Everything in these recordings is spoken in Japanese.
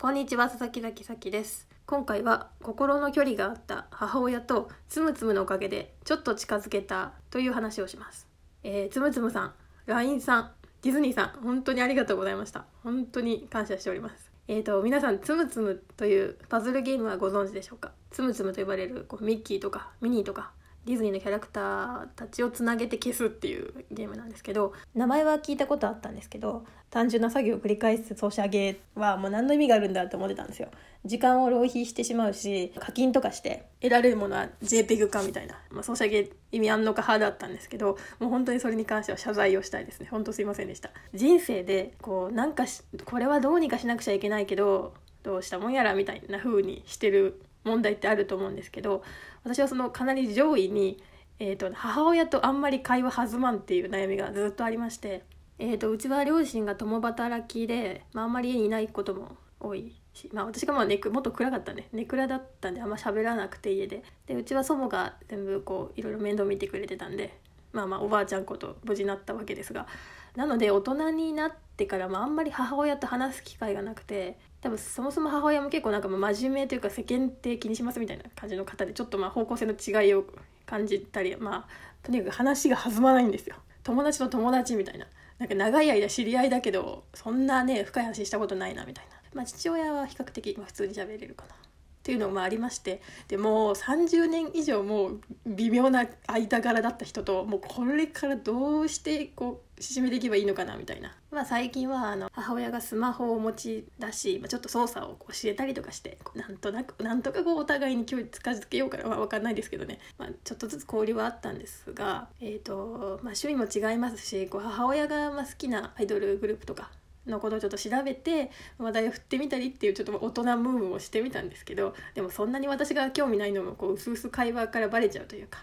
こんにちは佐々木崎咲です。今回は心の距離があった母親とつむつむのおかげでちょっと近づけたという話をします、えー、つむつむさん LINE さんディズニーさん本当にありがとうございました。本当に感謝しております。えーと皆さんつむつむというパズルゲームはご存知でしょうか？つむつむと呼ばれるこうミッキーとかミニーとか。ディズニーのキャラクターたちをつなげて消すっていうゲームなんですけど名前は聞いたことあったんですけど単純な作業を繰り返すソシャゲはもう何の意味があるんだと思ってたんですよ。時間を浪費してしまうし課金とかして得られるものは JPEG かみたいな、まあ、ソシャゲ意味あんのか派だったんですけどもう本当にそれに関しては謝罪をしたいですね。本当すいませんでした。人生でこうなんかこれはどうにかしなくちゃいけないけどどうしたもんやらみたいな風にしてる問題ってあると思うんですけど私はそのかなり上位に、えーと、母親とあんまり会話弾まんっていう悩みがずっとありまして、えーと、うちは両親が共働きで、まあ、あんまり家にいないことも多いし、まあ、私がまあネクもっと暗かったね。ネクラだったんであんま喋らなくて家で。でうちは祖母が全部こういろいろ面倒見てくれてたんでまあまあおばあちゃんこと無事になったわけですが。なので大人になってから、まあ、あんまり母親と話す機会がなくて多分そもそも母親も結構なんか真面目というか世間体気にしますみたいな感じの方でちょっとまあ方向性の違いを感じたりまあとにかく話が弾まないんですよ。友達と友達みたいな。なんか長い間知り合いだけどそんなね深い話したことないなみたいな。まあ父親は比較的、普通に喋れるかな。っていうのもありましてでもう30年以上もう微妙な間柄だった人ともうこれからどうしてこう進めていけばいいのかなみたいな、まあ、最近はあの母親がスマホを持ち出し、まあ、ちょっと操作を教えたりとかしてなんとなくなんとかこうお互いに距離近づけようかは分かんないですけどね、まあ、ちょっとずつ交流はあったんですが、えーとまあ、趣味も違いますしこう母親がま好きなアイドルグループとかのことをちょっと調べて話題を振ってみたりっていうちょっと大人ムーブをしてみたんですけどでもそんなに私が興味ないのもこう薄々会話からバレちゃうというか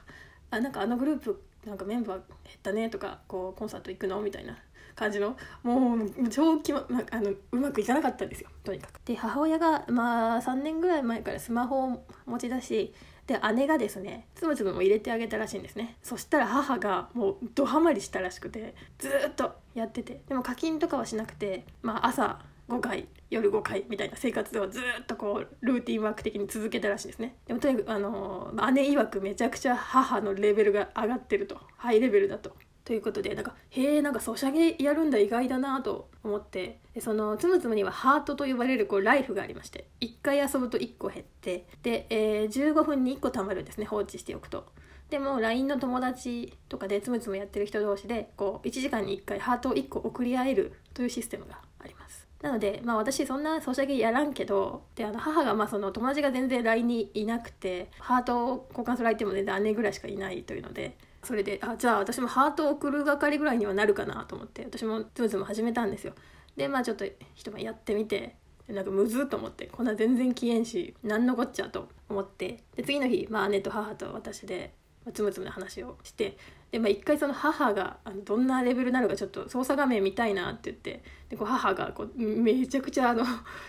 あなんかあのグループなんかメンバー減ったねとかこうコンサート行くのみたいな感じのもう超きま、まあのうまくいかなかったんですよとにかく。で母親がまあ3年ぐらい前からスマホを持ち出しで姉がですねつむつむも入れてあげたらしいんですね。そしたら母がもうドハマりしたらしくてずっとやっててでも課金とかはしなくて、まあ、朝5回夜5回みたいな生活をずっとこうルーティンワーク的に続けたらしいですね。でもとにかくあの姉曰くめちゃくちゃ母のレベルが上がってると。ハイレベルだと。ということでなんかへえんかソシャゲやるんだ意外だなと思ってそのつむつむにはハートと呼ばれるこうライフがありまして1回遊ぶと1個減ってで、えー、15分に1個貯まるんですね放置しておくと。でも LINE の友達とかでつむつむやってる人同士でこう1時間に1回ハートを1個送り合えるというシステムがあります。なので、まあ、私そんなソシャゲやらんけどであの母がまあその友達が全然 LINE にいなくてハートを交換する相手も全然姉ぐらいしかいないというのでそれであじゃあ私もハートを送る係ぐらいにはなるかなと思って私もつむつむ始めたんですよ。でまあちょっと一晩やってみてなんかむずっと思ってこんな全然消えんし何のこっちゃと思ってで次の日、まあ、姉と母と私で、つむつむの話をしてで、まあ、一回その母があのどんなレベルなのかちょっと操作画面見たいなって言ってでこう母がこうめちゃくちゃあの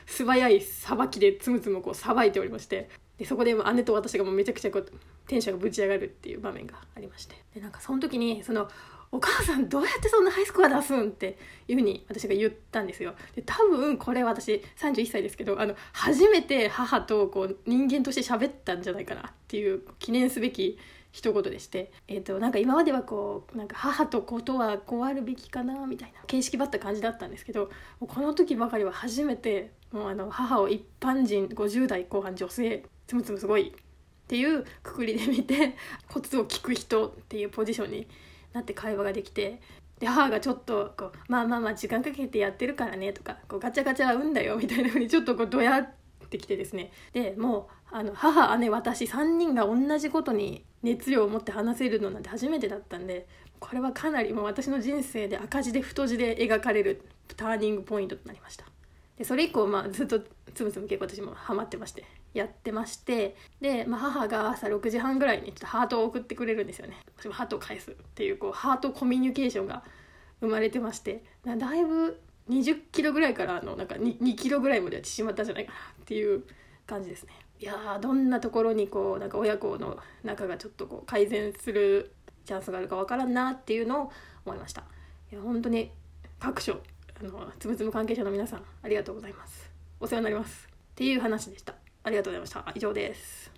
素早いさばきでつむつむこうさばいておりましてでそこで姉と私がもうめちゃくちゃこうテンションがぶち上がるっていう場面がありまして。でなんかその時にそのお母さんどうやってそんなハイスコア出すんっていうふうに私が言ったんですよ。で多分これ私31歳ですけどあの初めて母とこう人間として喋ったんじゃないかなっていう記念すべき一言でして、えーと、なんか今まではこうなんか母と子とはこうあるべきかなみたいな形式ばった感じだったんですけどこの時ばかりは初めてもうあの母を一般人50代後半女性つむつむすごいっていうくくりで見て コツを聞く人っていうポジションになって会話ができてで母がちょっとこう「まあまあまあ時間かけてやってるからね」とかこう「ガチャガチャは運だよ」みたいなふうにちょっとこうどやってきてですね。でもうあの母姉私3人が同じことに熱量を持って話せるのなんて初めてだったんでこれはかなりもう私の人生で赤字で太字で描かれるターニングポイントとなりました。でそれ以降、まあ、ずっとつむつむ結構私もハマってまして。やってましてで、まあ、母が朝6時半ぐらいにちょっとハートを送ってくれるんですよね。私もハートを返すっていうこうハートコミュニケーションが生まれてましてだいぶ20キロぐらいからのなんか 2, 2キロぐらいまでは縮まったじゃないかなっていう感じですね。いやどんなところにこうなんか親子の仲がちょっとこう改善するチャンスがあるかわからんなっていうのを思いました。いや本当に各所あのつむつむ関係者の皆さんありがとうございます。お世話になります。っていう話でした。ありがとうございました。以上です。